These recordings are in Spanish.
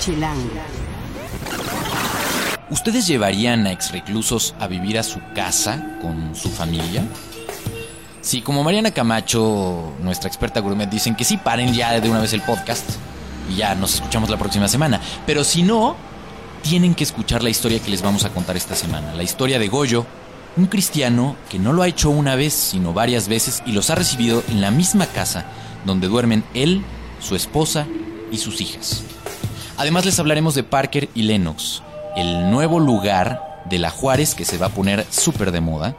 Chilango. ¿Ustedes llevarían a exreclusos a vivir a su casa con su familia? Sí, como Mariana Camacho, nuestra experta gourmet, dicen que sí, paren ya de una vez el podcast y ya nos escuchamos la próxima semana. Pero si no, tienen que escuchar la historia que les vamos a contar esta semana. La historia de Goyo, un cristiano que no lo ha hecho una vez, sino varias veces y los ha recibido en la misma casa donde duermen él, su esposa y sus hijas. Además les hablaremos de Parker y Lennox, el nuevo lugar de la Juárez que se va a poner súper de moda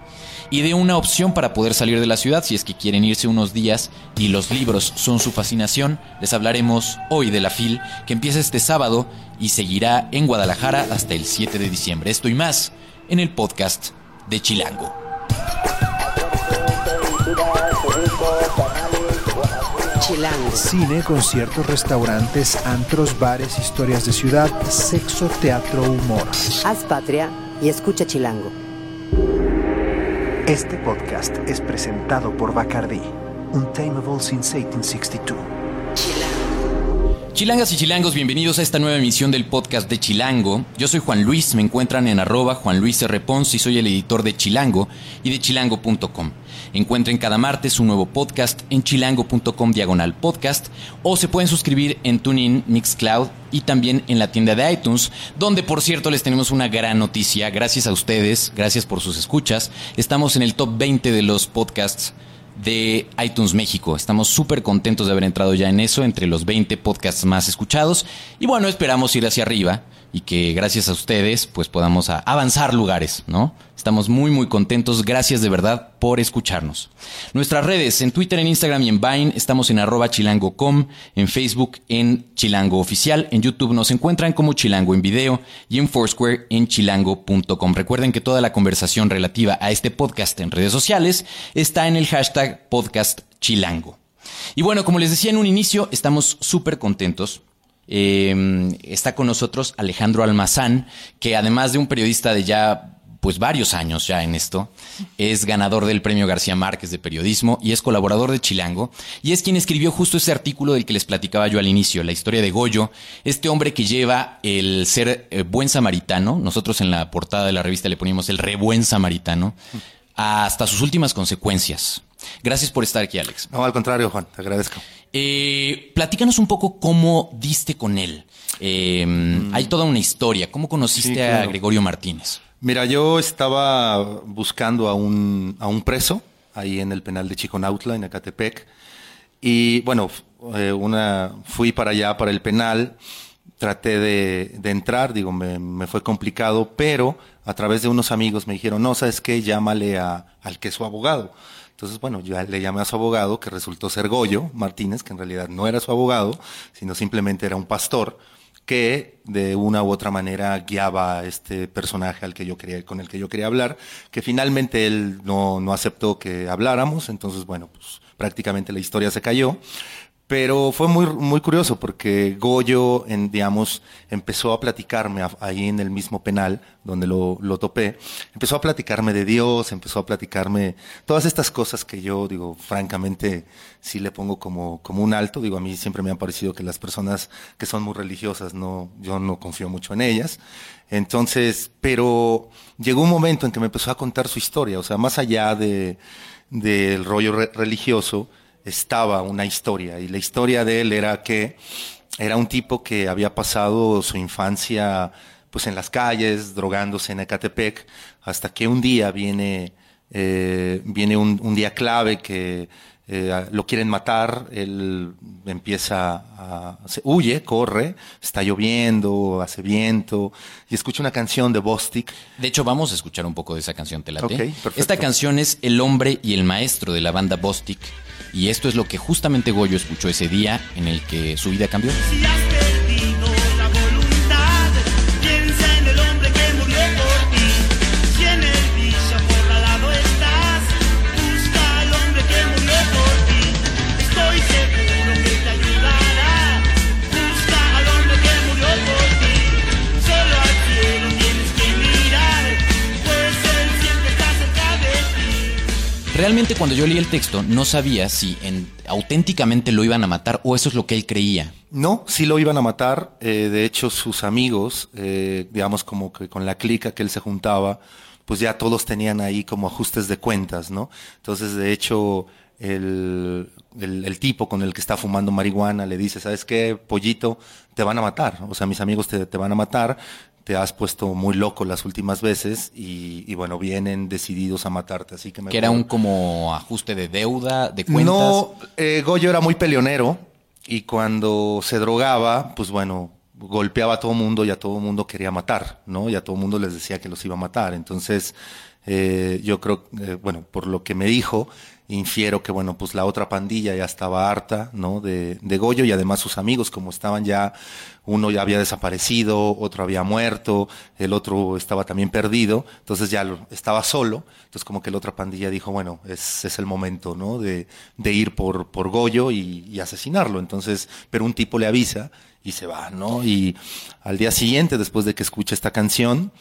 y de una opción para poder salir de la ciudad si es que quieren irse unos días y los libros son su fascinación. Les hablaremos hoy de la FIL que empieza este sábado y seguirá en Guadalajara hasta el 7 de diciembre. Esto y más en el podcast de Chilango. Chilango. Cine, conciertos, restaurantes, antros, bares, historias de ciudad, sexo, teatro, humor. Haz patria y escucha Chilango. Este podcast es presentado por Bacardi, Untamable since 1862. Chilangas y chilangos, bienvenidos a esta nueva emisión del podcast de Chilango. Yo soy Juan Luis, me encuentran en arroba Juan Luis R. Pons y soy el editor de Chilango y de chilango.com. Encuentren cada martes un nuevo podcast en chilango.com diagonal podcast o se pueden suscribir en TuneIn, Mixcloud y también en la tienda de iTunes, donde por cierto les tenemos una gran noticia. Gracias a ustedes, gracias por sus escuchas. Estamos en el top 20 de los podcasts de iTunes México. Estamos súper contentos de haber entrado ya en eso, entre los 20 podcasts más escuchados. Y bueno, esperamos ir hacia arriba y que gracias a ustedes pues podamos avanzar lugares, ¿no? Estamos muy muy contentos, gracias de verdad por escucharnos. Nuestras redes, en Twitter, en Instagram y en Vine, estamos en arroba chilango.com, en Facebook en Chilango Oficial, en YouTube nos encuentran como Chilango en video y en Foursquare en chilango.com. Recuerden que toda la conversación relativa a este podcast en redes sociales está en el hashtag podcast chilango. Y bueno, como les decía en un inicio, estamos súper contentos eh, está con nosotros Alejandro Almazán, que además de un periodista de ya pues varios años ya en esto, es ganador del premio García Márquez de periodismo y es colaborador de Chilango y es quien escribió justo ese artículo del que les platicaba yo al inicio, la historia de Goyo, este hombre que lleva el ser eh, buen samaritano, nosotros en la portada de la revista le poníamos el re buen samaritano, hasta sus últimas consecuencias. Gracias por estar aquí, Alex. No, al contrario, Juan, te agradezco. Eh, platícanos un poco cómo diste con él. Eh, Hay toda una historia. ¿Cómo conociste Mm. A. Gregorio Martínez? Mira, yo estaba buscando a un, a un preso ahí en el penal de Chiconautla, en Ecatepec. Y bueno, eh, una, fui para allá, para el penal, traté de, de entrar, digo, me, me fue complicado, pero a través de unos amigos me dijeron, no, ¿sabes qué? Llámale a, al que es su abogado. Entonces, bueno, yo le llamé a su abogado, que resultó ser Goyo Martínez, que en realidad no era su abogado, sino simplemente era un pastor que de una u otra manera guiaba a este personaje al que yo quería, con el que yo quería hablar, que finalmente él no, no aceptó que habláramos, entonces bueno, pues prácticamente la historia se cayó. Pero fue muy, muy curioso porque Goyo, en, digamos, empezó a platicarme ahí en el mismo penal donde lo, lo topé, empezó a platicarme de Dios, empezó a platicarme todas estas cosas que yo, digo, francamente, sí le pongo como, como un alto. Digo, a mí siempre me ha parecido que las personas que son muy religiosas, no, yo no confío mucho en ellas. Entonces, pero llegó un momento en que me empezó a contar su historia, o sea, más allá de, del rollo re- religioso, estaba una historia y la historia de él era que era un tipo que había pasado su infancia pues en las calles, drogándose en Ecatepec, hasta que un día viene, eh, viene un, un día clave que eh, lo quieren matar, él empieza a, se huye, corre, está lloviendo, hace viento, y escucha una canción de Bostic De hecho, vamos a escuchar un poco de esa canción, ¿te late? Esta canción es El hombre y el maestro de la banda Bostic. Y esto es lo que justamente Goyo escuchó ese día en el que su vida cambió. Realmente cuando yo leí el texto no sabía si en, auténticamente lo iban a matar o eso es lo que él creía. No, sí lo iban a matar. eh, de hecho, sus amigos, eh, digamos como que con la clica que él se juntaba, pues ya todos tenían ahí como ajustes de cuentas, ¿no? Entonces, de hecho, el, el, el tipo con el que está fumando marihuana le dice, ¿sabes qué, pollito? Te van a matar. O sea, mis amigos te, te van a matar. Te has puesto muy loco las últimas veces y, y bueno, vienen decididos a matarte. Así que me Que era un como ajuste de deuda, de cuentas. no, eh, Goyo era muy peleonero y cuando se drogaba, pues bueno, golpeaba a todo mundo y a todo mundo quería matar, ¿no? Y a todo mundo les decía que los iba a matar. Entonces, eh, yo creo, eh, bueno, por lo que me dijo, infiero que, bueno, pues la otra pandilla ya estaba harta, ¿no? De, de Goyo y además sus amigos, como estaban ya, uno ya había desaparecido, otro había muerto, el otro estaba también perdido, entonces ya estaba solo, entonces como que la otra pandilla dijo, bueno, es, es el momento, ¿no? De, de ir por, por Goyo y, y asesinarlo, entonces, pero un tipo le avisa y se va, ¿no? Y al día siguiente, después de que escucha esta canción,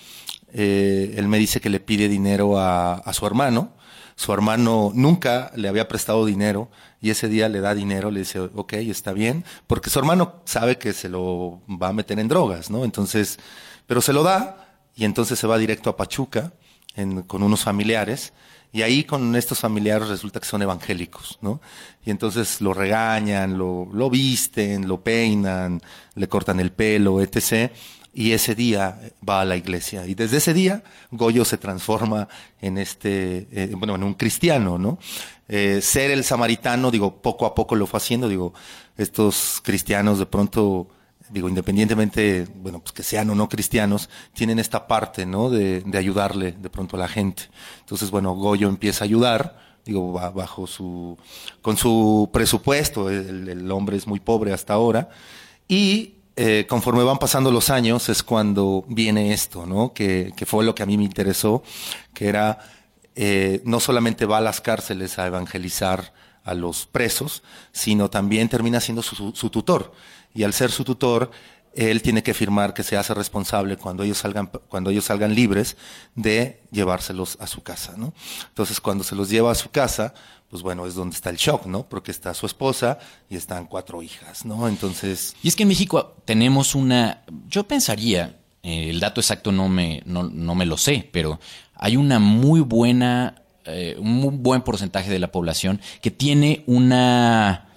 eh, él me dice que le pide dinero a, a su hermano. Su hermano nunca le había prestado dinero y ese día le da dinero, le dice, ok, está bien, porque su hermano sabe que se lo va a meter en drogas, ¿no? Entonces, pero se lo da y entonces se va directo a Pachuca en- con unos familiares y ahí con estos familiares resulta que son evangélicos, ¿no? Y entonces lo regañan, lo, lo visten, lo peinan, le cortan el pelo, etc. Y ese día va a la iglesia. Y desde ese día, Goyo se transforma en este, eh, bueno, en un cristiano, ¿no? Eh, ser el samaritano, digo, poco a poco lo fue haciendo, digo, estos cristianos de pronto, digo, independientemente, bueno, pues que sean o no cristianos, tienen esta parte, ¿no? De, de ayudarle de pronto a la gente. Entonces, bueno, Goyo empieza a ayudar, digo, ba- bajo su, con su presupuesto, el hombre es muy pobre hasta ahora, y eh, conforme van pasando los años es cuando viene esto, ¿no? Que, que fue lo que a mí me interesó, que era, eh, no solamente va a las cárceles a evangelizar a los presos, sino también termina siendo su, tutor. Y al ser su tutor, él tiene que firmar que se hace responsable cuando ellos salgan, cuando ellos salgan libres de llevárselos a su casa, ¿no? Entonces, cuando se los lleva a su casa, pues bueno, es donde está el shock, ¿no? Porque está su esposa y están cuatro hijas, ¿no? Entonces, Y es que en México tenemos una, yo pensaría, eh, el dato exacto no me, no, no me lo sé, pero hay una muy buena, eh, un muy buen porcentaje de la población que tiene una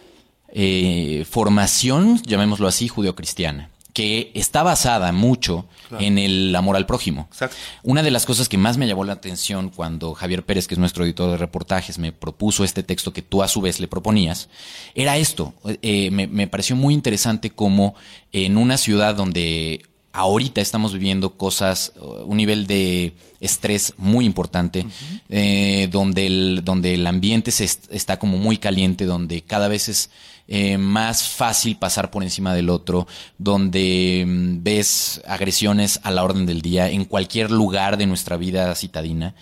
eh, formación, llamémoslo así, judeocristiana, que está basada mucho en el amor al prójimo. Exacto. Una de las cosas que más me llamó la atención cuando Javier Pérez, que es nuestro editor de reportajes, me propuso este texto que tú a su vez le proponías, era esto. Eh, me, me pareció muy interesante como en una ciudad donde ahorita estamos viviendo cosas, uh, un nivel de estrés muy importante, eh, donde, el, donde el ambiente se est- está como muy caliente, donde cada vez es eh, más fácil pasar por encima del otro, donde mm, ves agresiones a la orden del día en cualquier lugar de nuestra vida citadina,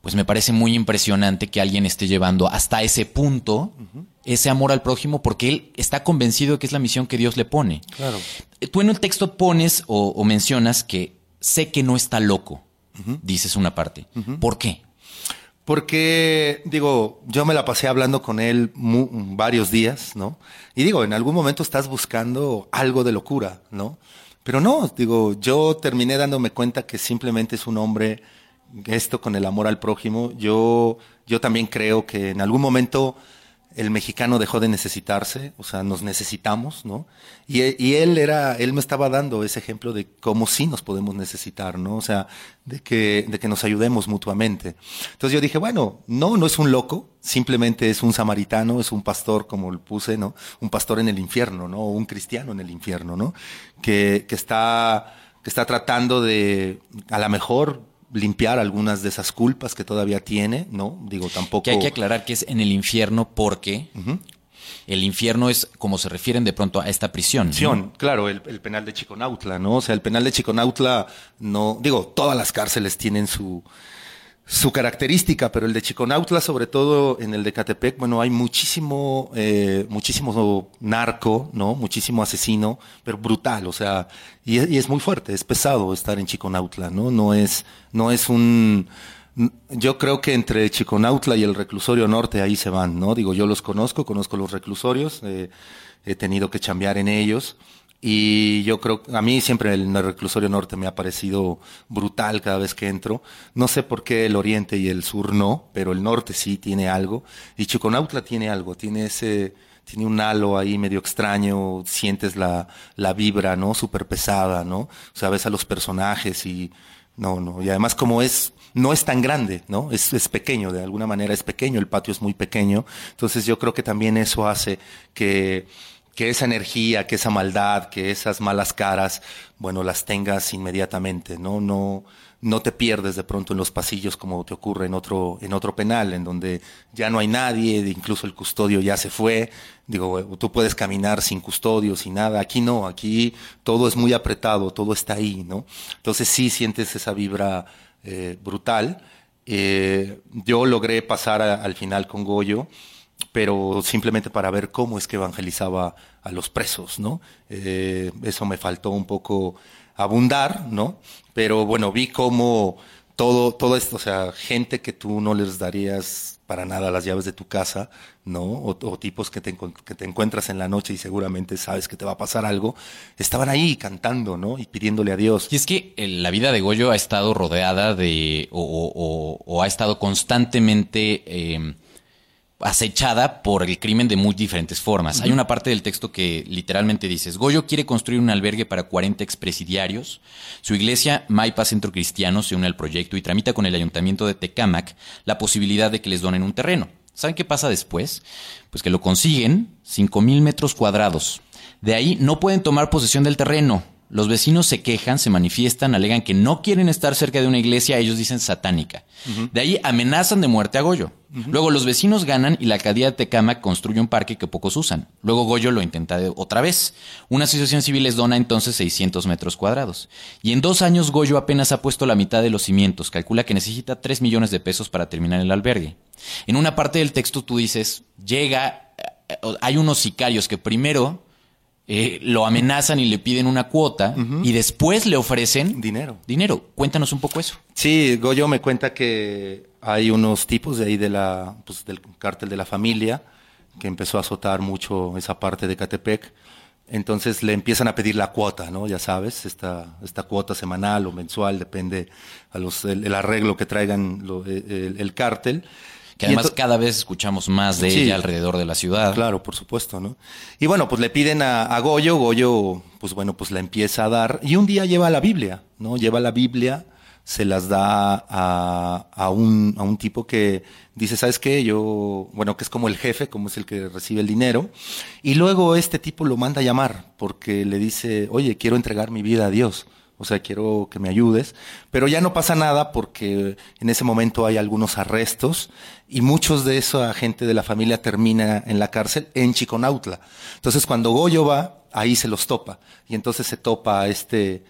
pues me parece muy impresionante que alguien esté llevando hasta ese punto ese amor al prójimo porque él está convencido de que es la misión que Dios le pone. Claro. Eh, Tú en el texto pones o, o mencionas que sé que no está loco, dices una parte. ¿Por qué? Porque, digo, yo me la pasé hablando con él varios días, ¿no? Y digo, en algún momento estás buscando algo de locura, ¿no? Pero no, digo, yo terminé dándome cuenta que simplemente es un hombre, esto con el amor al prójimo. Yo, yo también creo que en algún momento el mexicano dejó de necesitarse, o sea, nos necesitamos, ¿no? Y, él era, él me estaba dando ese ejemplo de cómo sí nos podemos necesitar, ¿no? O sea, de que, de que nos ayudemos mutuamente. Entonces yo dije, bueno, no, no es un loco, simplemente es un samaritano, es un pastor, como lo puse, ¿no? Un pastor en el infierno, ¿no? Un cristiano en el infierno, ¿no? Que, que está, que está tratando de, a lo mejor, limpiar algunas de esas culpas que todavía tiene, ¿no? Digo, tampoco. Que hay que aclarar que es en el infierno porque el infierno es como se refieren de pronto a esta prisión. ¿no? Prisión, claro, el, el penal de Chiconautla, ¿no? O sea, el penal de Chiconautla, no, digo, todas las cárceles tienen su, su característica, pero el de Chiconautla, sobre todo en el de Catepec, bueno, hay muchísimo, eh, muchísimo narco, ¿no? Muchísimo asesino, pero brutal, o sea, y, es- y es muy fuerte, es pesado estar en Chiconautla, ¿no? No es, no es un, Yo creo que entre Chiconautla y el reclusorio norte ahí se van, ¿no? Digo, yo los conozco, conozco los reclusorios, eh, he tenido que chambear en ellos y yo creo, a mí siempre el reclusorio norte me ha parecido brutal cada vez que entro. No sé por qué el oriente y el sur no, pero el norte sí tiene algo y Chiconautla tiene algo, tiene ese, tiene un halo ahí medio extraño, sientes la, la vibra, ¿no? Súper pesada, ¿no? O sea, ves a los personajes y, no, no, y además como es, no es tan grande, ¿no? Es, es pequeño, de alguna manera es pequeño, el patio es muy pequeño, entonces yo creo que también eso hace que, que esa energía, que esa maldad, que esas malas caras, bueno, las tengas inmediatamente, ¿no? No, no te pierdes de pronto en los pasillos como te ocurre en otro, en otro penal, en donde ya no hay nadie, incluso el custodio ya se fue. Digo, tú puedes caminar sin custodio, sin nada. Aquí no, aquí todo es muy apretado, todo está ahí, ¿no? Entonces sí sientes esa vibra eh, brutal. Eh, yo logré pasar al final con Goyo, pero simplemente para ver cómo es que evangelizaba a los presos, ¿no? Eh, eso me faltó un poco abundar, ¿no? Pero bueno, vi cómo todo, todo esto, o sea, gente que tú no les darías para nada las llaves de tu casa, ¿no? O, o tipos que te, que te encuentras en la noche y seguramente sabes que te va a pasar algo, estaban ahí cantando, ¿no? Y pidiéndole a Dios. Y es que eh, la vida de Goyo ha estado rodeada de, o, o- o- ha estado constantemente eh, acechada por el crimen de muy diferentes formas. Hay una parte del texto que literalmente dices, Goyo quiere construir un albergue para 40 expresidiarios. Su iglesia, Maipa Centro Cristiano, se une al proyecto y tramita con el ayuntamiento de Tecámac la posibilidad de que les donen un terreno. ¿Saben qué pasa después? Pues que lo consiguen 5.000 metros cuadrados. De ahí no pueden tomar posesión del terreno. Los vecinos se quejan, se manifiestan, alegan que no quieren estar cerca de una iglesia, ellos dicen satánica. De ahí amenazan de muerte a Goyo. Luego los vecinos ganan y la alcaldía de Tecámac construye un parque que pocos usan. Luego Goyo lo intenta de- otra vez. Una asociación civil les dona entonces 600 metros cuadrados. Y en dos años Goyo apenas ha puesto la mitad de los cimientos. Calcula que necesita 3 millones de pesos para terminar el albergue. En una parte del texto tú dices, llega, eh, hay unos sicarios que primero eh, lo amenazan y le piden una cuota y después le ofrecen Dinero. Dinero. Cuéntanos un poco eso. Sí, Goyo me cuenta que hay unos tipos de ahí de la, pues, del cártel de la familia que empezó a azotar mucho esa parte de Catepec. Entonces le empiezan a pedir la cuota, ¿no? Ya sabes, esta, esta cuota semanal o mensual, depende a los, el, el arreglo que traigan lo- el, el cártel. Que además cada vez escuchamos más de Sí. ella alrededor de la ciudad. Claro, por supuesto, ¿no? Y bueno, pues le piden a, a Goyo, Goyo, pues bueno, pues la empieza a dar, y un día lleva la Biblia, ¿no? Lleva la Biblia, se las da a, a un, a un tipo que dice, ¿sabes qué? Yo, bueno, que es como el jefe, como es el que recibe el dinero, y luego este tipo lo manda a llamar, porque le dice, oye, quiero entregar mi vida a Dios. O sea, quiero que me ayudes. Pero ya no pasa nada porque en ese momento hay algunos arrestos y muchos de esa gente de la familia termina en la cárcel en Chiconautla. Entonces, cuando Goyo va, ahí se los topa. Y entonces se topa a este,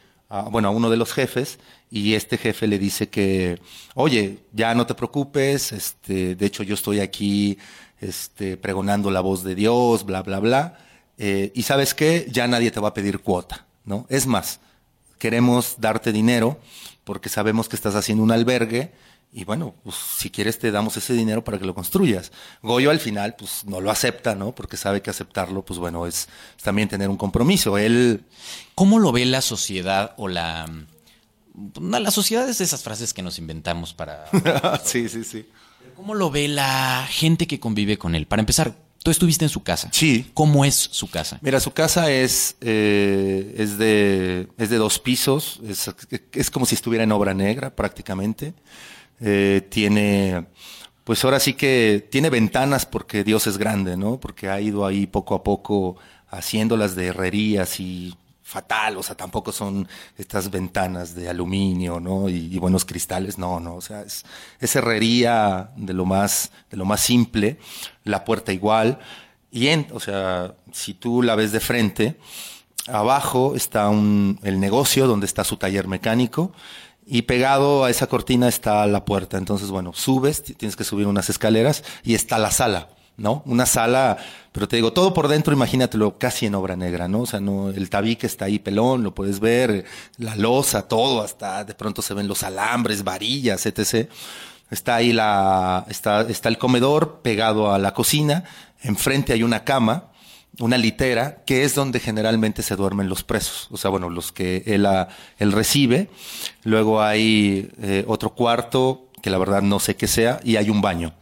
bueno, a uno de los jefes y este jefe le dice que, oye, ya no te preocupes, este, de hecho yo estoy aquí, este, pregonando la voz de Dios, bla, bla, bla. Eh, y sabes qué, ya nadie te va a pedir cuota, ¿no? Es más, queremos darte dinero porque sabemos que estás haciendo un albergue y bueno, pues si quieres te damos ese dinero para que lo construyas. Goyo al final pues no lo acepta, ¿no? Porque sabe que aceptarlo pues bueno es, es también tener un compromiso. Él ¿Cómo lo ve la sociedad o la... La sociedad es de esas frases que nos inventamos para... sí, sí, sí. ¿Cómo lo ve la gente que convive con él? Para empezar, tú estuviste en su casa. Sí. ¿Cómo es su casa? Mira, su casa es, eh, es, de, es de dos pisos, es, es como si estuviera en obra negra prácticamente. Eh, tiene, pues ahora sí que tiene ventanas porque Dios es grande, ¿no? Porque ha ido ahí poco a poco haciéndolas de herrerías y fatal, o sea, tampoco son estas ventanas de aluminio, ¿no? Y, buenos cristales, no, no, o sea, es, es herrería de lo más, de lo más simple, la puerta igual, y en, o sea, si tú la ves de frente, abajo está un, el negocio donde está su taller mecánico, y pegado a esa cortina está la puerta. Entonces, bueno, subes, tienes que subir unas escaleras y está la sala, ¿no? Una sala, pero te digo, todo por dentro, imagínatelo casi en obra negra, ¿no? O sea, no, el tabique está ahí pelón, lo puedes ver, la losa, todo, hasta de pronto se ven los alambres, varillas, etc. Está ahí la, está, está el comedor pegado a la cocina, enfrente hay una cama, una litera, que es donde generalmente se duermen los presos, o sea, bueno, los que él, ah, él recibe. Luego hay eh, otro cuarto, que la verdad no sé qué sea, y hay un baño.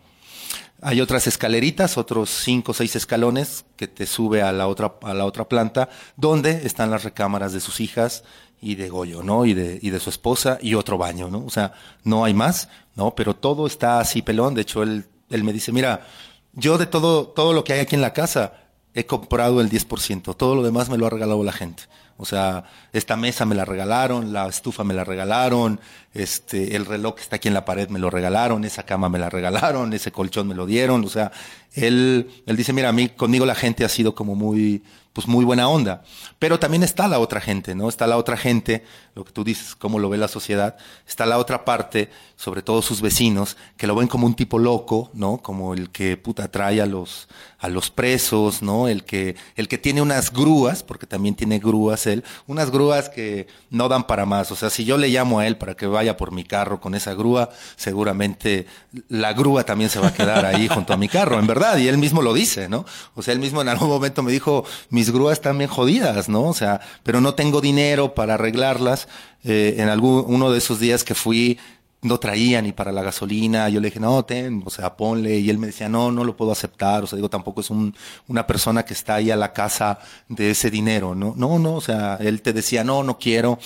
Hay otras escaleritas, otros cinco o seis escalones que te sube a la otra, a la otra planta, donde están las recámaras de sus hijas y de Goyo, ¿no? Y de, y de su esposa y otro baño, ¿no? O sea, no hay más, ¿no? Pero todo está así pelón. De hecho, él, él me dice, mira, yo de todo, todo lo que hay aquí en la casa, he comprado el 10%. Todo lo demás me lo ha regalado la gente. O sea, esta mesa me la regalaron, la estufa me la regalaron, este, el reloj que está aquí en la pared me lo regalaron, esa cama me la regalaron, ese colchón me lo dieron. O sea, él, él dice, mira, a mí, conmigo la gente ha sido como muy, pues muy buena onda. Pero también está la otra gente, ¿no? Está la otra gente, lo que tú dices, cómo lo ve la sociedad. Está la otra parte, sobre todo sus vecinos, que lo ven como un tipo loco, ¿no? Como el que puta trae a los, a los presos, ¿no? El que, el que tiene unas grúas, porque también tiene grúas él, unas grúas que no dan para más. O sea, si yo le llamo a él para que vaya por mi carro con esa grúa, seguramente la grúa también se va a quedar ahí junto a mi carro, en verdad. Y él mismo lo dice, ¿no? O sea, él mismo en algún momento me dijo, mis grúas están bien jodidas, ¿no? O sea, pero no tengo dinero para arreglarlas. Eh, en algún, uno de esos días que fui, no traía ni para la gasolina. Yo le dije, no, ten, o sea, ponle. Y él me decía, no, no lo puedo aceptar. O sea, digo, tampoco es un, una persona que está ahí a la casa de ese dinero, ¿no? No, no, o sea, él te decía, no, no quiero.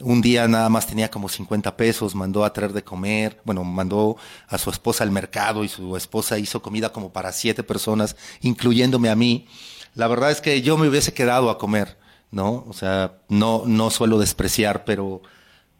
Un día nada más tenía como 50 pesos, mandó a traer de comer, bueno, mandó a su esposa al mercado y su esposa hizo comida como para siete personas, incluyéndome a mí. La verdad es que yo me hubiese quedado a comer, ¿no? O sea, no, no suelo despreciar, pero,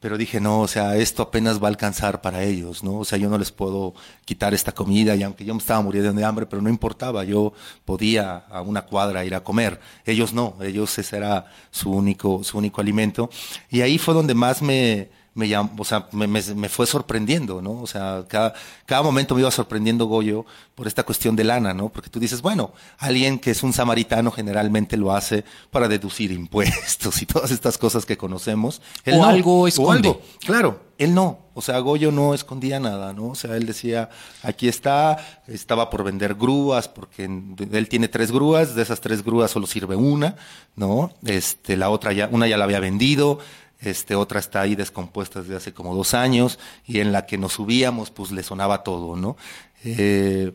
pero dije, no, o sea, esto apenas va a alcanzar para ellos, ¿no? O sea, yo no les puedo quitar esta comida y aunque yo me estaba muriendo de hambre, pero no importaba, yo podía a una cuadra ir a comer. Ellos no, ellos ese era su único, su único alimento. Y ahí fue donde más me, me llam- o sea, me, me, me fue sorprendiendo, ¿no? O sea, cada, cada momento me iba sorprendiendo Goyo por esta cuestión de lana, ¿no? Porque tú dices, bueno, alguien que es un samaritano generalmente lo hace para deducir impuestos y todas estas cosas que conocemos. Él O no, algo esconde. Claro, él no. O sea, Goyo no escondía nada, ¿no? O sea, él decía, aquí está, estaba por vender grúas, porque él tiene tres grúas, de esas tres grúas solo sirve una, ¿no? Este, la otra ya, una ya la había vendido, este, otra está ahí descompuesta desde hace como dos años, y en la que nos subíamos, pues le sonaba todo, ¿no? Eh,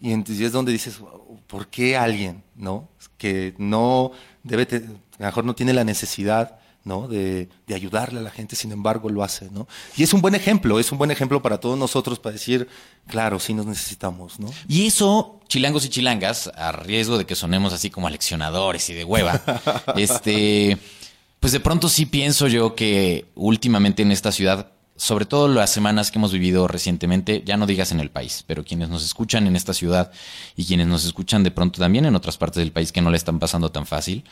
y entonces es donde dices, ¿por qué alguien, no? Que no debe, te- a lo mejor no tiene la necesidad, ¿no? De, de ayudarle a la gente, sin embargo lo hace, ¿no? Y es un buen ejemplo, es un buen ejemplo para todos nosotros para decir, claro, sí nos necesitamos, ¿no? Y eso, chilangos y chilangas, a riesgo de que sonemos así como aleccionadores y de hueva, este, pues de pronto sí pienso yo que últimamente en esta ciudad, sobre todo las semanas que hemos vivido recientemente, ya no digas en el país, pero quienes nos escuchan en esta ciudad y quienes nos escuchan de pronto también en otras partes del país que no le están pasando tan fácil,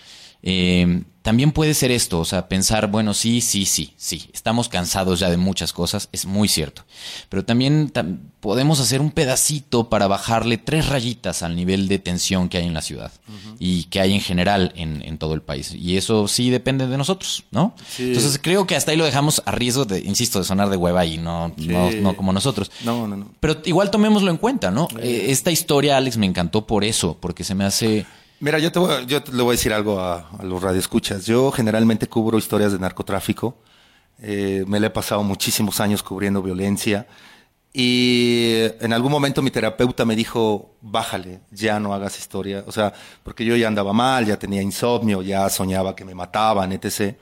eh, también puede ser esto, o sea, pensar, bueno, sí, sí, sí, sí, estamos cansados ya de muchas cosas, es muy cierto, pero también tam- podemos hacer un pedacito para bajarle tres rayitas al nivel de tensión que hay en la ciudad y que hay en general en, en todo el país. Y eso sí depende de nosotros, ¿no? Sí. Entonces creo que hasta ahí lo dejamos a riesgo de, insisto, de sonar de hueva y no, Sí. no como nosotros. No, no, no. Pero igual tomémoslo en cuenta, ¿no? Eh, esta historia, Alex, me encantó por eso, porque se me hace... Mira, yo te, voy, yo te le voy a decir algo a, a los radioescuchas. Yo generalmente cubro historias de narcotráfico. Eh, me le he pasado muchísimos años cubriendo violencia. Y en algún momento mi terapeuta me dijo, bájale, ya no hagas historia. O sea, porque yo ya andaba mal, ya tenía insomnio, ya soñaba que me mataban, etc.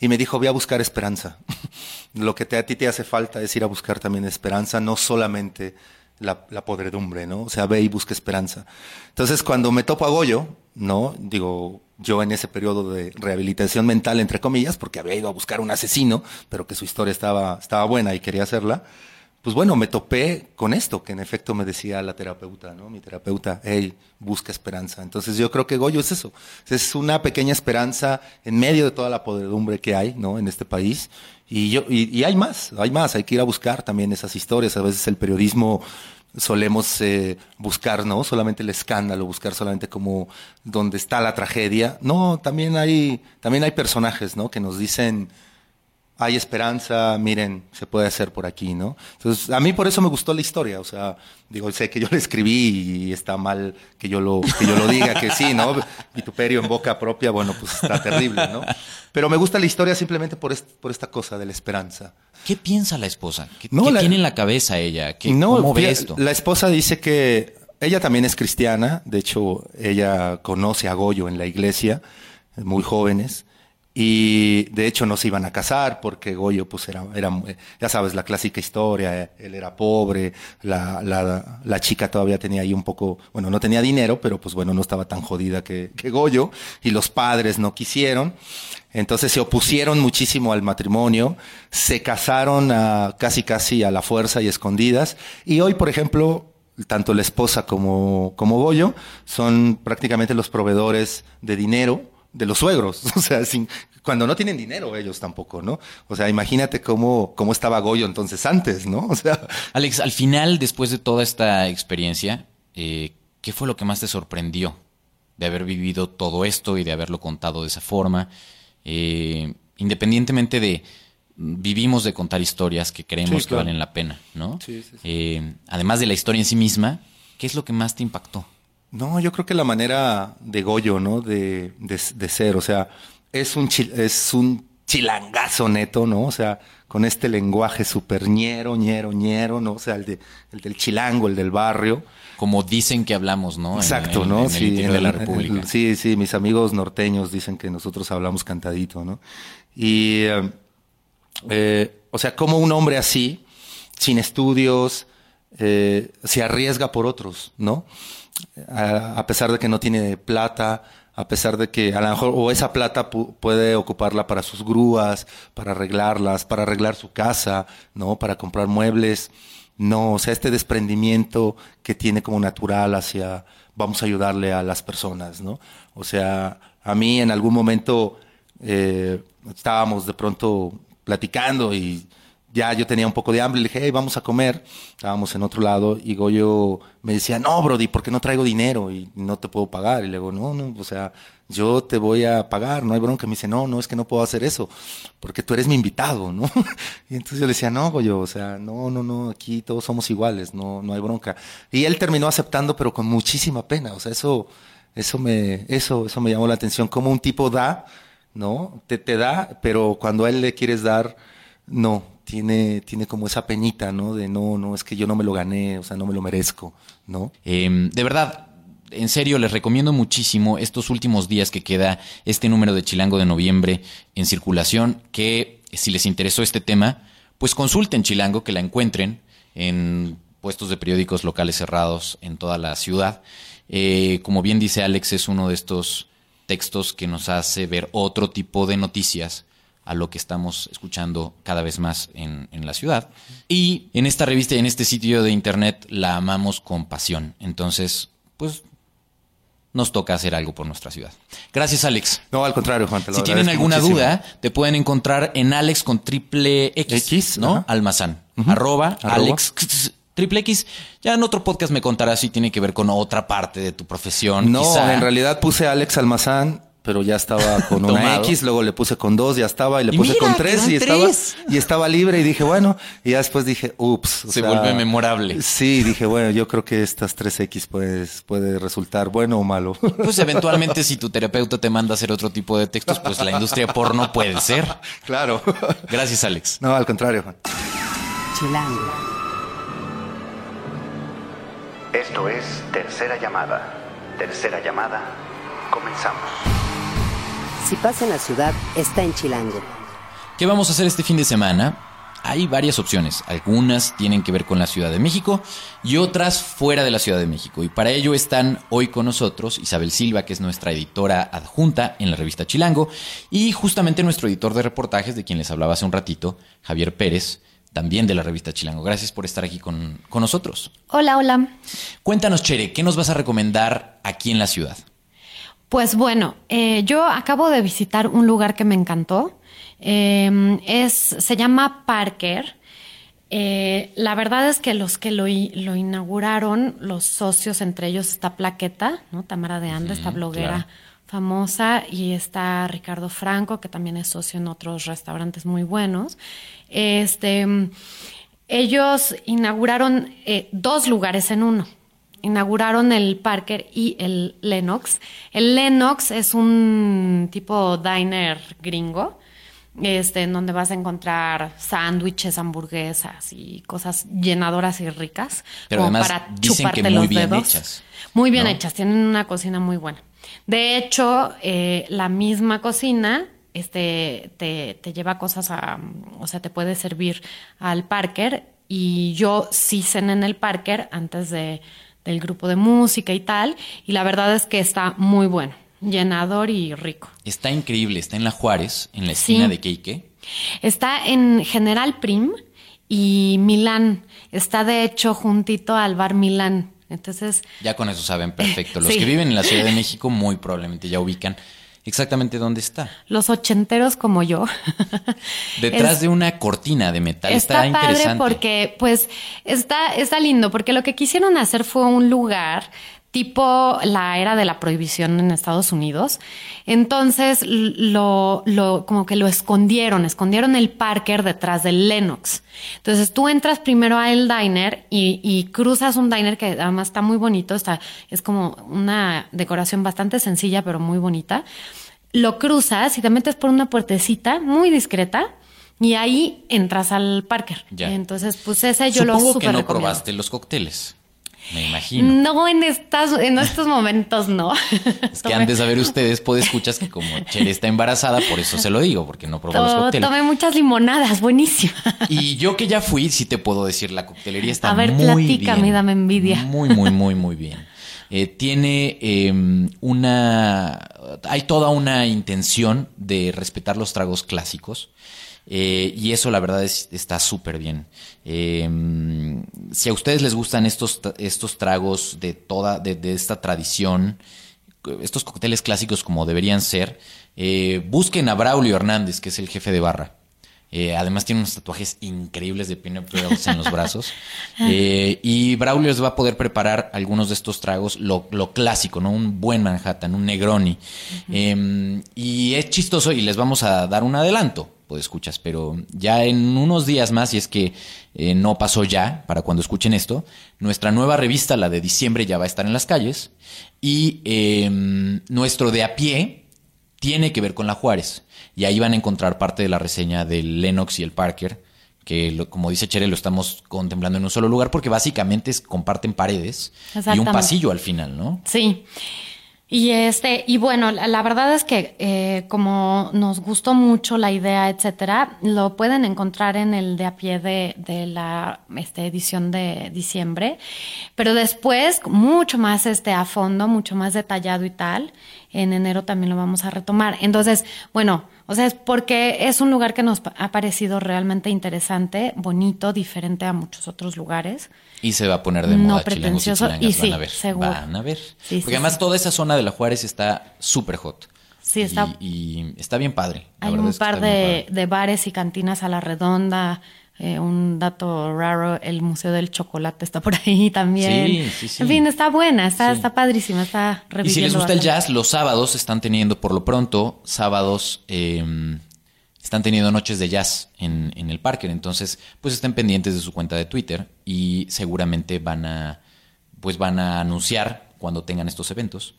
Y me dijo, ve a buscar esperanza. Lo que te, a ti te hace falta es ir a buscar también esperanza, no solamente la, la podredumbre, ¿no? O sea, ve y busca esperanza. Entonces, cuando me topo a Goyo, ¿no? Digo, yo en ese periodo de rehabilitación mental, entre comillas, porque había ido a buscar un asesino, pero que su historia estaba, estaba buena y quería hacerla, pues bueno, me topé con esto, que en efecto me decía la terapeuta, ¿no? Mi terapeuta, hey, busca esperanza. Entonces yo creo que Goyo es eso, es una pequeña esperanza en medio de toda la podredumbre que hay, ¿no? En este país. Y yo, y, y hay más, hay más, hay que ir a buscar también esas historias. A veces el periodismo solemos eh, buscar, ¿no? Solamente el escándalo, buscar solamente como donde está la tragedia. No, también hay, también hay personajes, ¿no? Que nos dicen, hay esperanza, miren, se puede hacer por aquí, ¿no? Entonces, a mí por eso me gustó la historia, o sea, digo, sé que yo la escribí y está mal que yo lo, que yo lo diga, que sí, ¿no? Vituperio en boca propia, bueno, pues está terrible, ¿no? Pero me gusta la historia simplemente por, est- por esta cosa de la esperanza. ¿Qué piensa la esposa? ¿Qué, No, qué la- tiene en la cabeza ella? ¿Qué, No, ¿Cómo ve esto? La esposa dice que ella también es cristiana, de hecho ella conoce a Goyo en la iglesia, muy jóvenes, y de hecho no se iban a casar porque Goyo pues era, era ya sabes, la clásica historia, él era pobre, la, la, la chica todavía tenía ahí un poco, bueno, no tenía dinero, pero pues bueno, no estaba tan jodida que, que Goyo, y los padres no quisieron. Entonces se opusieron muchísimo al matrimonio, se casaron a, casi casi a la fuerza y escondidas. Y hoy, por ejemplo, tanto la esposa como, como Goyo son prácticamente los proveedores de dinero de los suegros. O sea, sin, cuando no tienen dinero ellos tampoco, ¿no? O sea, imagínate cómo, cómo estaba Goyo entonces antes, ¿no? O sea, Alex, al final, después de toda esta experiencia, eh, ¿qué fue lo que más te sorprendió de haber vivido todo esto y de haberlo contado de esa forma? Eh, independientemente de vivimos de contar historias que creemos Sí, que valen la pena, ¿no? Sí, sí, sí. Eh, además de la historia en sí misma, ¿qué es lo que más te impactó? No, yo creo que la manera de Goyo, ¿no? De, de, de ser, o sea, es un, chil- es un chilangazo neto, ¿no? O sea, con este lenguaje súper ñero, ñero, ñero, ¿no? O sea, el, de, el del chilango, el del barrio. Como dicen que hablamos, ¿no? Exacto, en- ¿no? En, el sí, interior en de la el- República. el- sí, sí, mis amigos norteños dicen que nosotros hablamos cantadito, ¿no? Y, eh, eh, o sea, como un hombre así, sin estudios, eh, se arriesga por otros, ¿no? A, pesar de que no tiene plata, a pesar de que a lo mejor, o esa plata pu- puede ocuparla para sus grúas, para arreglarlas, para arreglar su casa, ¿no? Para comprar muebles. No, o sea, este desprendimiento que tiene como natural hacia vamos a ayudarle a las personas, ¿no? O sea, a mí en algún momento eh, estábamos de pronto platicando y ya yo tenía un poco de hambre, le dije, hey, vamos a comer, estábamos en otro lado y Goyo me decía, no, Brody, ¿por qué no traigo dinero y no te puedo pagar? Y le digo, no, no, o sea, yo te voy a pagar, no hay bronca. Me dice, no, no, es que no puedo hacer eso, porque tú eres mi invitado, ¿no? Y entonces yo le decía, no, Goyo, o sea, no, no, no, aquí todos somos iguales, no, no hay bronca. Y él terminó aceptando, pero con muchísima pena, o sea, eso, eso me, eso, eso me llamó la atención, como un tipo da, ¿no? Te, te da, pero cuando a él le quieres dar, no, tiene, tiene como esa penita, ¿no? De no, no, es que yo no me lo gané, o sea, no me lo merezco, ¿no? Eh, de verdad, en serio, les recomiendo muchísimo estos últimos días que queda este número de Chilango de noviembre en circulación, que si les interesó este tema, pues consulten Chilango, que la encuentren en puestos de periódicos locales cerrados en toda la ciudad. Eh, como bien dice Alex, es uno de estos textos que nos hace ver otro tipo de noticias a lo que estamos escuchando cada vez más en, en la ciudad. Y en esta revista y en este sitio de internet la amamos con pasión. Entonces, pues nos toca hacer algo por nuestra ciudad. Gracias, Alex. No, al contrario, Juan, te lo Si tienen alguna muchísimo. duda, te pueden encontrar en Alex con triple X, X, ¿no? ajá. Almazán. Arroba, Arroba. Alex triple X. Ya en otro podcast me contarás si tiene que ver con otra parte de tu profesión. No, quizá. en realidad puse Alex Almazán, pero ya estaba con una Tomado. X, luego le puse con dos, ya estaba, y le Y puse mira, con tres y estaba, tres. y estaba libre y dije, bueno, y ya después dije, ups. o Se vuelve memorable. Sí, dije, bueno, yo creo que estas tres X pues, puede resultar bueno o malo. Pues eventualmente si tu terapeuta te manda a hacer otro tipo de textos, pues la industria porno puede ser. claro. Gracias, Alex. No, al contrario, Juan. Chilango. Esto es Tercera Llamada. Tercera Llamada. Comenzamos. Si pasa en la ciudad, está en Chilango. ¿Qué vamos a hacer este fin de semana? Hay varias opciones. Algunas tienen que ver con la Ciudad de México y otras fuera de la Ciudad de México. Y para ello están hoy con nosotros Isabel Silva, que es nuestra editora adjunta en la revista Chilango, y justamente nuestro editor de reportajes, de quien les hablaba hace un ratito, Javier Pérez, también de la revista Chilango. Gracias por estar aquí con, con nosotros. Hola, hola. Cuéntanos, Chere, ¿qué nos vas a recomendar aquí en la ciudad? Pues bueno, eh, yo acabo de visitar un lugar que me encantó. Eh, es, se llama Parker. Eh, la verdad es que los que lo, inauguraron, los socios, entre ellos está Plaqueta, ¿no? Tamara de Anda, esta bloguera claro. famosa y está Ricardo Franco, que también es socio en otros restaurantes muy buenos. Este, ellos inauguraron eh, dos lugares en uno. Inauguraron el Parker y el Lennox. El Lennox es un tipo diner gringo, este, en donde vas a encontrar sándwiches, hamburguesas y cosas llenadoras y ricas. Pero como además para dicen que muy bien dedos. hechas, Muy bien ¿no? hechas, tienen una cocina muy buena. De hecho, eh, la misma cocina este, te, te lleva cosas a, o sea, te puede servir al Parker y yo sí cené en el Parker antes de, del grupo de música y tal, y la verdad es que está muy bueno, llenador y rico. Está increíble, está en la Juárez, en la esquina Sí. de Keike. Está en General Prim y Milán, está de hecho juntito al bar Milán. Entonces, Ya con eso saben perfecto. Los Sí. que viven en la Ciudad de México muy probablemente ya ubican exactamente dónde está. los ochenteros como yo. Detrás Es- de una cortina de metal. Está, Está, padre interesante. porque, pues, está, está lindo, porque lo que quisieron hacer fue un lugar tipo la era de la prohibición en Estados Unidos. Entonces, lo, lo, como que lo escondieron, escondieron el Parker detrás del Lennox. Entonces, tú entras primero al diner y, y cruzas un diner que además está muy bonito, está, es como una decoración bastante sencilla, pero muy bonita. Lo cruzas y te metes por una puertecita muy discreta. Y ahí entras al Parker. Ya. Entonces, pues ese yo lo Supongo súper que no recomiendo. probaste los cócteles. Me imagino. No en estas, en estos momentos no. Es que antes de saber ustedes, puede escuchas que como Chere está embarazada, por eso se lo digo, porque no probó los cócteles. tomé muchas limonadas, buenísima. Y yo que ya fui, sí te puedo decir, la coctelería está A ver, muy platícame, bien. dame envidia. Muy, muy, muy, muy bien. Eh, tiene eh, una... Hay toda una intención de respetar los tragos clásicos. Eh, y eso la verdad es, está súper bien. Eh, si a ustedes les gustan estos, estos tragos de toda, de, de esta tradición, estos cócteles clásicos como deberían ser, eh, busquen a Braulio Hernández, que es el jefe de barra. Eh, además tiene unos tatuajes increíbles de peanut brittle en los brazos. Eh, y Braulio les va a poder preparar algunos de estos tragos, lo, lo clásico, ¿no? Un buen Manhattan, un Negroni. Eh, y es chistoso y les vamos a dar un adelanto, pues escuchas, pero ya en unos días más, y es que eh, no pasó ya, para cuando escuchen esto, nuestra nueva revista, la de diciembre, ya va a estar en las calles. Y eh, nuestro de a pie, tiene que ver con la Juárez. Y ahí van a encontrar parte de la reseña del Lennox y el Parker, que lo- como dice Chere, lo estamos contemplando en un solo lugar porque básicamente es- comparten paredes y un pasillo al final, ¿no? Sí. Y este, y bueno, la, verdad es que eh, como nos gustó mucho la idea, etcétera, lo pueden encontrar en el de a pie de, de la este, edición de diciembre. Pero después, mucho más este a fondo, mucho más detallado y tal. En enero también lo vamos a retomar. Entonces, bueno, o sea, es porque es un lugar que nos ha parecido realmente interesante, bonito, diferente a muchos otros lugares. Y se va a poner de No moda y pretencioso, y van sí, a ver. seguro. Van a ver. Sí, porque sí, además toda esa zona de la Juárez está súper hot. Sí, está- Y, y está bien padre. la Hay un par de bares y cantinas a la redonda. Eh, un dato raro, el Museo del Chocolate está por ahí también. Sí, sí, sí. En fin, está buena, está, Sí. está padrísima, está Y reviviendo. si les gusta el jazz, los sábados están teniendo, por lo pronto, sábados eh, están teniendo noches de jazz en, en el Parker. Entonces, pues estén pendientes de su cuenta de Twitter y seguramente van a, pues van a anunciar cuando tengan estos eventos.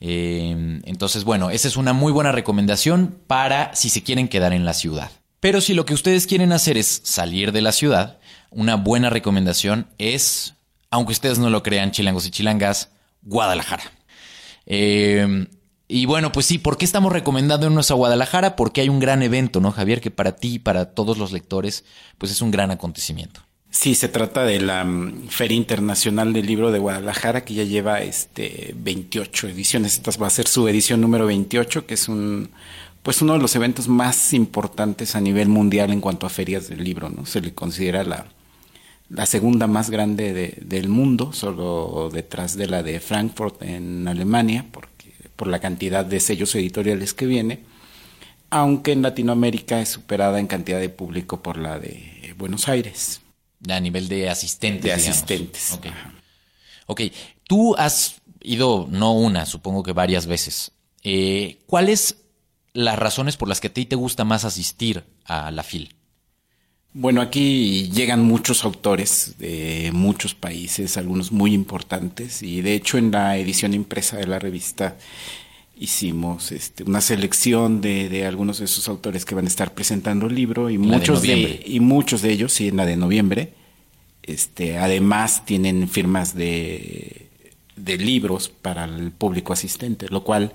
Eh, entonces, bueno, esa es una muy buena recomendación para si se quieren quedar en la ciudad. Pero si lo que ustedes quieren hacer es salir de la ciudad, una buena recomendación es, aunque ustedes no lo crean, chilangos y chilangas, Guadalajara. Eh, y bueno, pues sí, ¿por qué estamos recomendándonos a Guadalajara? Porque hay un gran evento, ¿no, Javier? Que para ti y para todos los lectores, pues es un gran acontecimiento. Sí, se trata de la mm, Feria Internacional del Libro de Guadalajara, que ya lleva este 28 ediciones. Esta va a ser su edición número 28, que es un pues uno de los eventos más importantes a nivel mundial en cuanto a ferias del libro, ¿no? Se le considera la, la segunda más grande de- del mundo, solo detrás de la de Frankfurt en Alemania, porque, por la cantidad de sellos editoriales que viene, aunque en Latinoamérica es superada en cantidad de público por la de Buenos Aires. A nivel de asistentes. De digamos. asistentes. Ok. Ajá. Ok. Tú has ido, no una, supongo que varias veces. Eh, ¿Cuáles las razones por las que a ti te gusta más asistir a la FIL? Bueno, aquí llegan muchos autores de muchos países, algunos muy importantes, y de hecho en la edición impresa de la revista hicimos este, una selección de, de algunos de esos autores que van a estar presentando el libro y La muchos de, y muchos de ellos, sí, en la de noviembre, este, además tienen firmas de, de libros para el público asistente, lo cual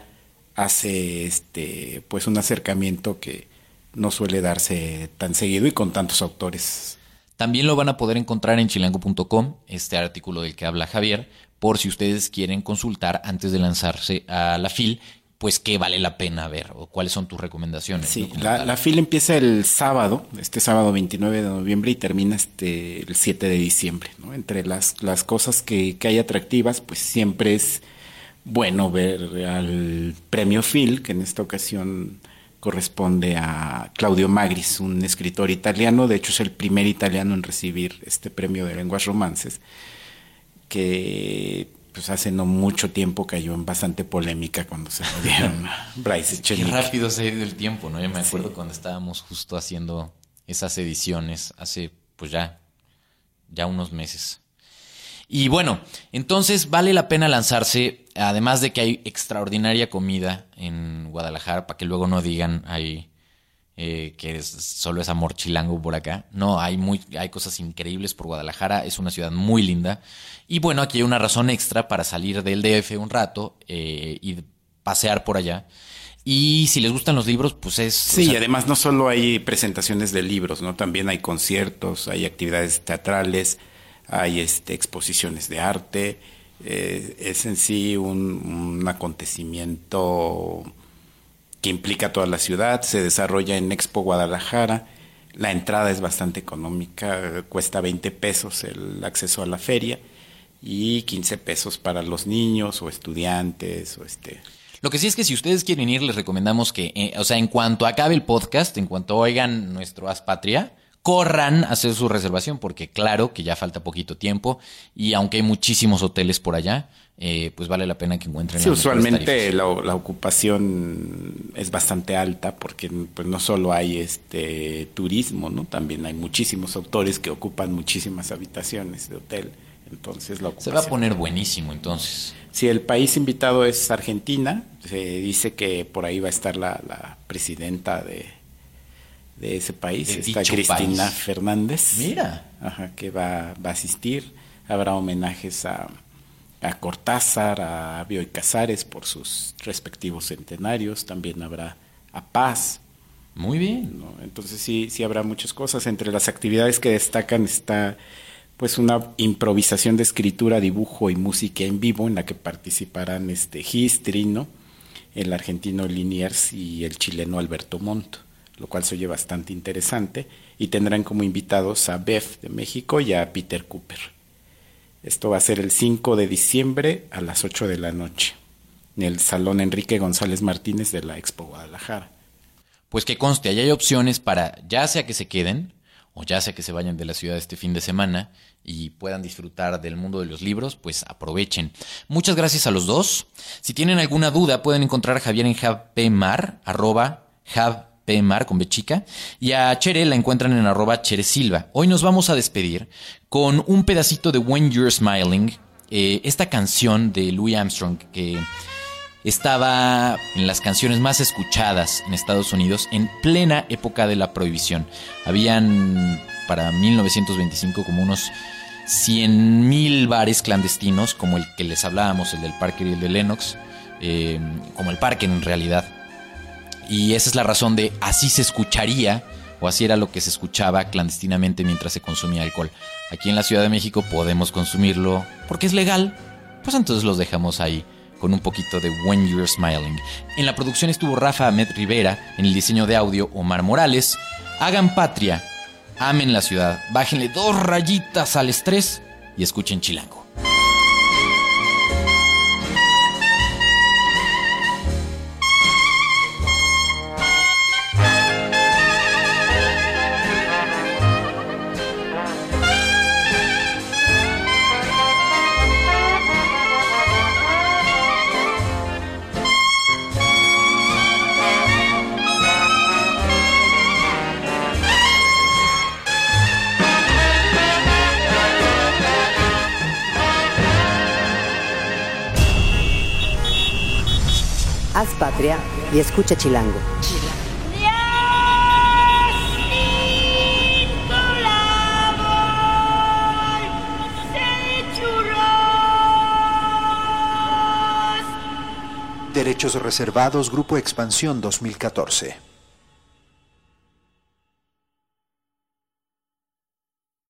hace este, pues un acercamiento que no suele darse tan seguido y con tantos autores. También lo van a poder encontrar en chilango.com, este artículo del que habla Javier, por si ustedes quieren consultar antes de lanzarse a la FIL, pues qué vale la pena ver o cuáles son tus recomendaciones. Sí, la, fila empieza el sábado, este sábado 29 de noviembre y termina este el 7 de diciembre. ¿no? Entre las, las cosas que, que hay atractivas, pues siempre es bueno ver al premio Phil, que en esta ocasión corresponde a Claudio Magris, un escritor italiano, de hecho es el primer italiano en recibir este premio de lenguas romances, que pues hace no mucho tiempo cayó en bastante polémica cuando se lo dieron a Bryce Qué rápido se ha ido el tiempo, ¿no? Yo me acuerdo Sí. cuando estábamos justo haciendo esas ediciones hace, pues ya, ya unos meses. Y bueno, entonces vale la pena lanzarse, además de que hay extraordinaria comida en Guadalajara, para que luego no digan ahí eh, que es, solo es amor chilango por acá. No, hay, muy, hay cosas increíbles por Guadalajara, es una ciudad muy linda. Y bueno, aquí hay una razón extra para salir del DF un rato eh, y pasear por allá. Y si les gustan los libros, pues es... Sí, o sea, y además no solo hay presentaciones de libros, ¿no? También hay conciertos, hay actividades teatrales, hay este, exposiciones de arte. eh, es en sí un, acontecimiento que implica toda la ciudad, se desarrolla en Expo Guadalajara. La entrada es bastante económica, cuesta 20 pesos el acceso a la feria y 15 pesos para los niños o estudiantes o este Lo que sí es que si ustedes quieren ir, les recomendamos que, eh, o sea, en cuanto acabe el podcast, en cuanto oigan nuestro Haz Patria, corran a hacer su reservación, porque claro que ya falta poquito tiempo y aunque hay muchísimos hoteles por allá, eh, pues vale la pena que encuentren Sí, usualmente la, la ocupación es bastante alta porque pues, no solo hay este turismo, ¿no? También hay muchísimos autores que ocupan muchísimas habitaciones de hotel. Entonces la Se ocupación. va a poner buenísimo entonces. Si el país invitado es Argentina, se dice que por ahí va a estar la, la presidenta de, de ese país, De está Cristina país. Fernández. Mira. Ajá, que va, va a asistir. Habrá homenajes a, a Cortázar, a Bioy Casares por sus respectivos centenarios. También habrá a Paz. Muy bien. ¿no? Entonces sí, sí habrá muchas cosas. Entre las actividades que destacan está pues una improvisación de escritura, dibujo y música en vivo en la que participarán este Gistri, ¿no? el argentino Liniers y el chileno Alberto Montt, lo cual se oye bastante interesante. Y tendrán como invitados a Beth de México y a Peter Cooper. Esto va a ser el 5 de diciembre a las 8 de la noche en el Salón Enrique González Martínez de la Expo Guadalajara. Pues que conste, allá hay opciones para ya sea que se queden o ya sea que se vayan de la ciudad este fin de semana y puedan disfrutar del mundo de los libros, pues aprovechen. Muchas gracias a los dos. Si tienen alguna duda, pueden encontrar a Javier en javpmar, arroba javpmar con B chica, y a Chere la encuentran en arroba Chere Silva. Hoy nos vamos a despedir con un pedacito de When You're Smiling, eh, esta canción de Louis Armstrong que estaba en las canciones más escuchadas en Estados Unidos en plena época de la prohibición. Habían para 1925 como unos 100 mil bares clandestinos, como el que les hablábamos, el del Parker y el de Lennox, eh, como el Parker en realidad. Y esa es la razón de así se escucharía, o así era lo que se escuchaba clandestinamente mientras se consumía alcohol. Aquí en la Ciudad de México podemos consumirlo porque es legal, pues entonces los dejamos ahí con un poquito de When You're Smiling. En la producción estuvo Rafa Ahmed Rivera, en el diseño de audio Omar Morales. Hagan patria, amen la ciudad, bájenle dos rayitas al estrés y escuchen Chilango. Y escucha Chilango. Derechos reservados, Grupo Expansión 2014.